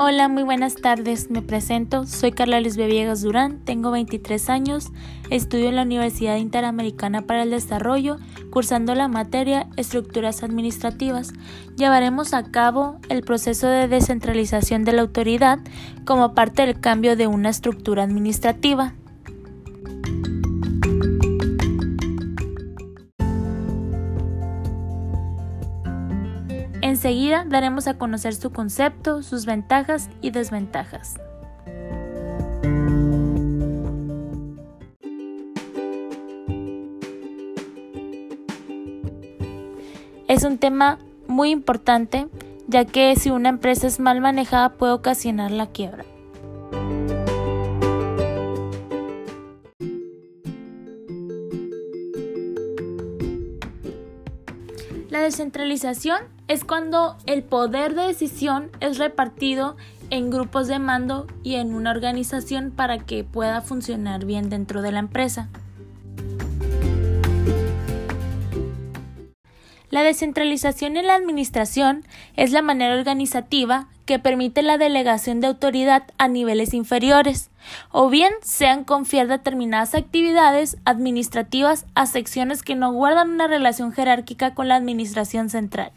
Hola, muy buenas tardes. Me presento. Soy Carla Luis Villegas Durán, tengo 23 años, estudio en la Universidad Interamericana para el Desarrollo, cursando la materia Estructuras Administrativas. Llevaremos a cabo el proceso de descentralización de la autoridad como parte del cambio de una estructura administrativa. Enseguida daremos a conocer su concepto, sus ventajas y desventajas. Es un tema muy importante ya que si una empresa es mal manejada puede ocasionar la quiebra. La descentralización es cuando el poder de decisión es repartido en grupos de mando y en una organización para que pueda funcionar bien dentro de la empresa. La descentralización en la administración es la manera organizativa que permite la delegación de autoridad a niveles inferiores, o bien sean confiar determinadas actividades administrativas a secciones que no guardan una relación jerárquica con la administración central.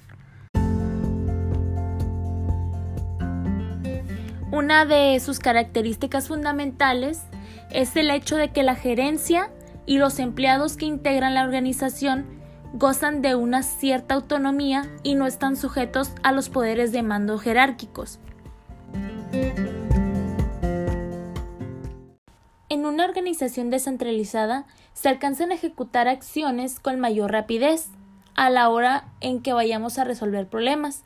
Una de sus características fundamentales es el hecho de que la gerencia y los empleados que integran la organización gozan de una cierta autonomía y no están sujetos a los poderes de mando jerárquicos. En una organización descentralizada se alcanzan a ejecutar acciones con mayor rapidez a la hora en que vayamos a resolver problemas,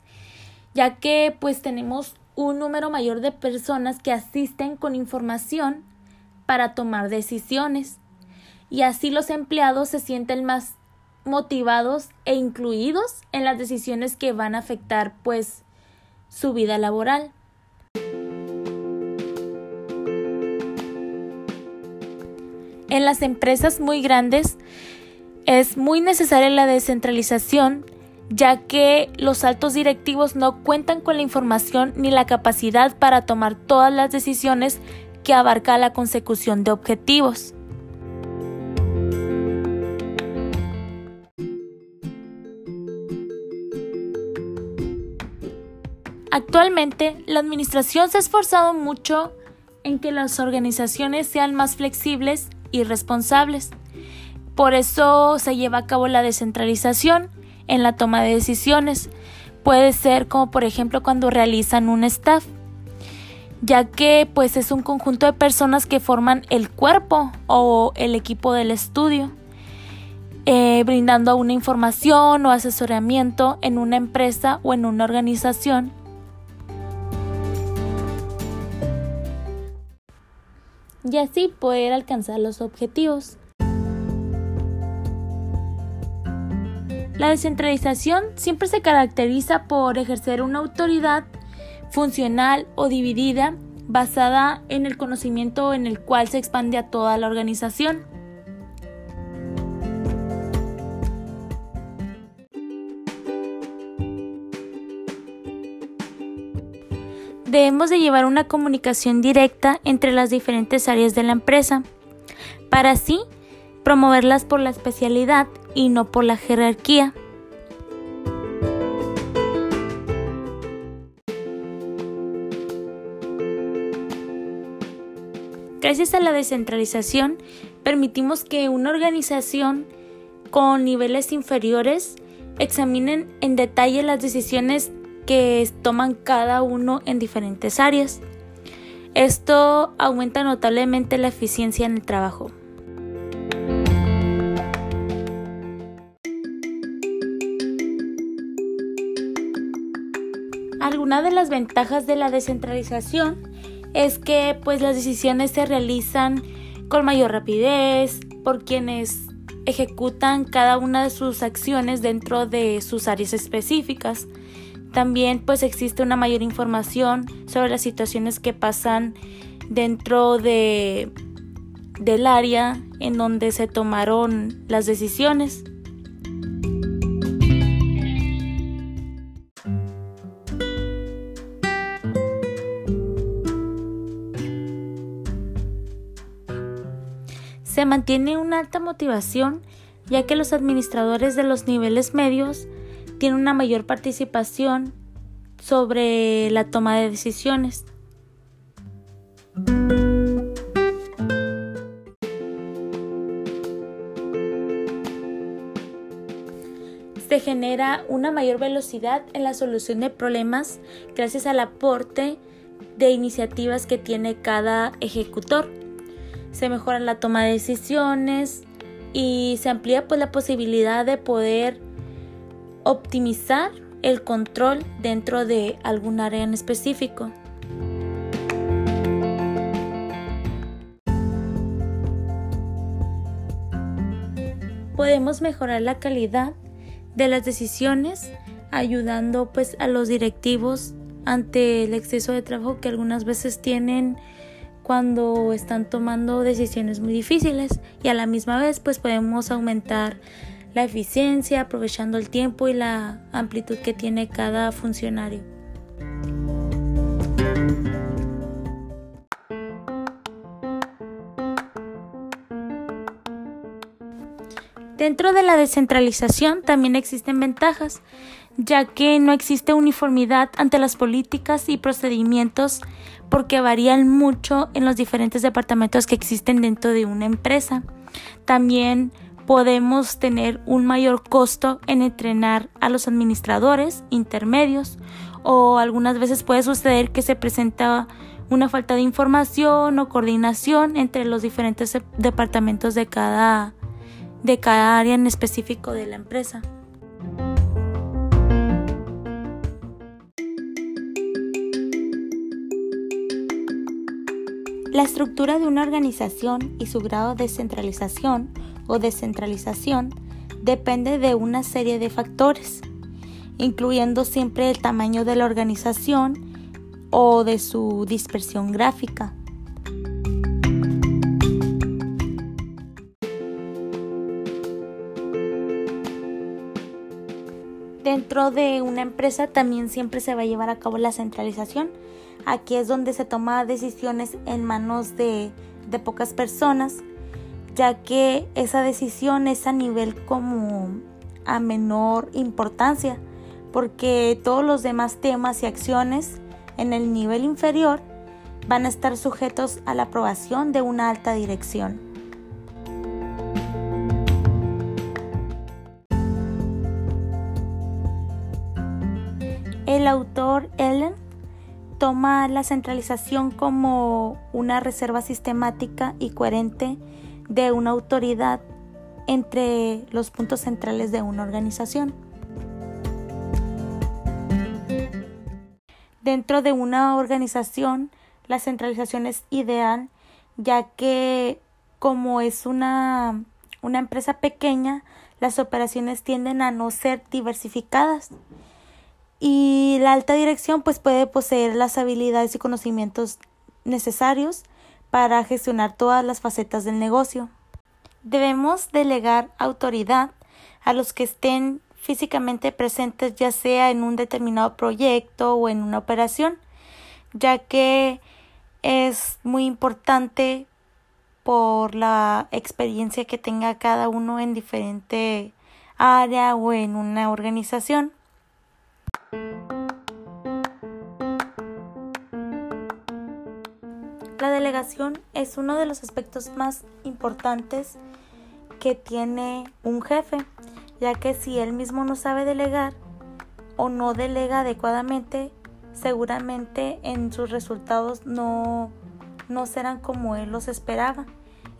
ya que pues tenemos un número mayor de personas que asisten con información para tomar decisiones y así los empleados se sienten más motivados e incluidos en las decisiones que van a afectar pues su vida laboral. En las empresas muy grandes es muy necesaria la descentralización ya que los altos directivos no cuentan con la información ni la capacidad para tomar todas las decisiones que abarca la consecución de objetivos. Actualmente, la Administración se ha esforzado mucho en que las organizaciones sean más flexibles y responsables. Por eso se lleva a cabo la descentralización en la toma de decisiones. Puede ser como por ejemplo cuando realizan un staff, ya que pues es un conjunto de personas que forman el cuerpo o el equipo del estudio, eh, brindando una información o asesoramiento en una empresa o en una organización y así poder alcanzar los objetivos. La descentralización siempre se caracteriza por ejercer una autoridad funcional o dividida basada en el conocimiento en el cual se expande a toda la organización. debemos de llevar una comunicación directa entre las diferentes áreas de la empresa, para así promoverlas por la especialidad y no por la jerarquía. Gracias a la descentralización, permitimos que una organización con niveles inferiores examinen en detalle las decisiones que toman cada uno en diferentes áreas. Esto aumenta notablemente la eficiencia en el trabajo. Alguna de las ventajas de la descentralización es que pues las decisiones se realizan con mayor rapidez por quienes ejecutan cada una de sus acciones dentro de sus áreas específicas. También pues existe una mayor información sobre las situaciones que pasan dentro de, del área en donde se tomaron las decisiones. Se mantiene una alta motivación ya que los administradores de los niveles medios tienen una mayor participación sobre la toma de decisiones. Se genera una mayor velocidad en la solución de problemas gracias al aporte de iniciativas que tiene cada ejecutor. Se mejora la toma de decisiones y se amplía pues la posibilidad de poder optimizar el control dentro de algún área en específico. Podemos mejorar la calidad de las decisiones ayudando pues a los directivos ante el exceso de trabajo que algunas veces tienen cuando están tomando decisiones muy difíciles y a la misma vez pues podemos aumentar la eficiencia aprovechando el tiempo y la amplitud que tiene cada funcionario. Dentro de la descentralización también existen ventajas, ya que no existe uniformidad ante las políticas y procedimientos porque varían mucho en los diferentes departamentos que existen dentro de una empresa. También podemos tener un mayor costo en entrenar a los administradores intermedios o algunas veces puede suceder que se presenta una falta de información o coordinación entre los diferentes departamentos de cada, de cada área en específico de la empresa. La estructura de una organización y su grado de centralización o descentralización depende de una serie de factores, incluyendo siempre el tamaño de la organización o de su dispersión gráfica. Dentro de una empresa también siempre se va a llevar a cabo la centralización Aquí es donde se toma decisiones en manos de, de pocas personas, ya que esa decisión es a nivel como a menor importancia, porque todos los demás temas y acciones en el nivel inferior van a estar sujetos a la aprobación de una alta dirección. El autor Ellen toma la centralización como una reserva sistemática y coherente de una autoridad entre los puntos centrales de una organización. Dentro de una organización, la centralización es ideal ya que como es una, una empresa pequeña, las operaciones tienden a no ser diversificadas y la alta dirección pues puede poseer las habilidades y conocimientos necesarios para gestionar todas las facetas del negocio. Debemos delegar autoridad a los que estén físicamente presentes ya sea en un determinado proyecto o en una operación, ya que es muy importante por la experiencia que tenga cada uno en diferente área o en una organización. La delegación es uno de los aspectos más importantes que tiene un jefe, ya que si él mismo no sabe delegar o no delega adecuadamente, seguramente en sus resultados no, no serán como él los esperaba.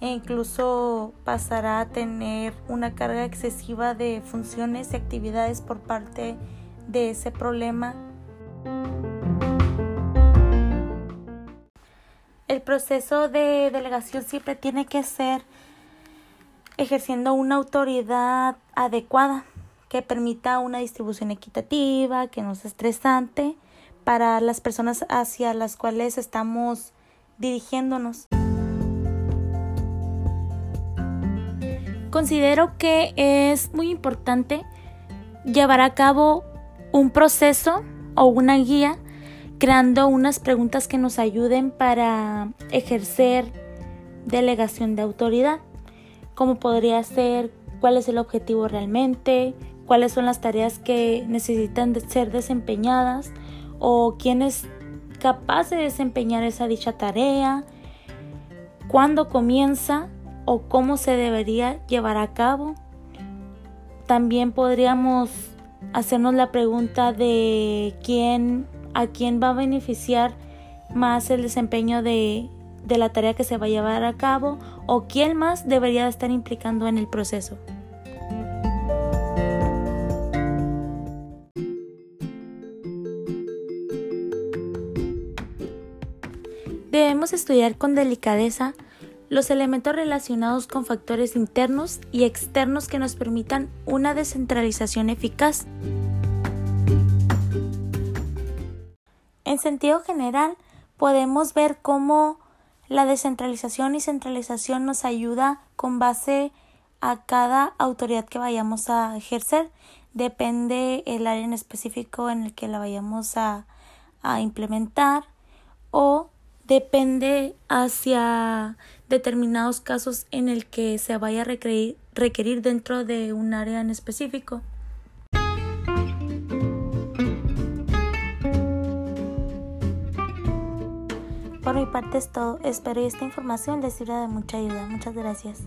E incluso pasará a tener una carga excesiva de funciones y actividades por parte de ese problema proceso de delegación siempre tiene que ser ejerciendo una autoridad adecuada que permita una distribución equitativa, que no sea estresante para las personas hacia las cuales estamos dirigiéndonos. Considero que es muy importante llevar a cabo un proceso o una guía creando unas preguntas que nos ayuden para ejercer delegación de autoridad. cómo podría ser, cuál es el objetivo realmente, cuáles son las tareas que necesitan ser desempeñadas o quién es capaz de desempeñar esa dicha tarea, cuándo comienza o cómo se debería llevar a cabo. También podríamos hacernos la pregunta de quién a quién va a beneficiar más el desempeño de, de la tarea que se va a llevar a cabo o quién más debería estar implicando en el proceso. Debemos estudiar con delicadeza los elementos relacionados con factores internos y externos que nos permitan una descentralización eficaz. En sentido general, podemos ver cómo la descentralización y centralización nos ayuda con base a cada autoridad que vayamos a ejercer. Depende el área en específico en el que la vayamos a, a implementar o depende hacia determinados casos en el que se vaya a requerir, requerir dentro de un área en específico. Mi parte es todo. Espero esta información les sirva de mucha ayuda. Muchas gracias.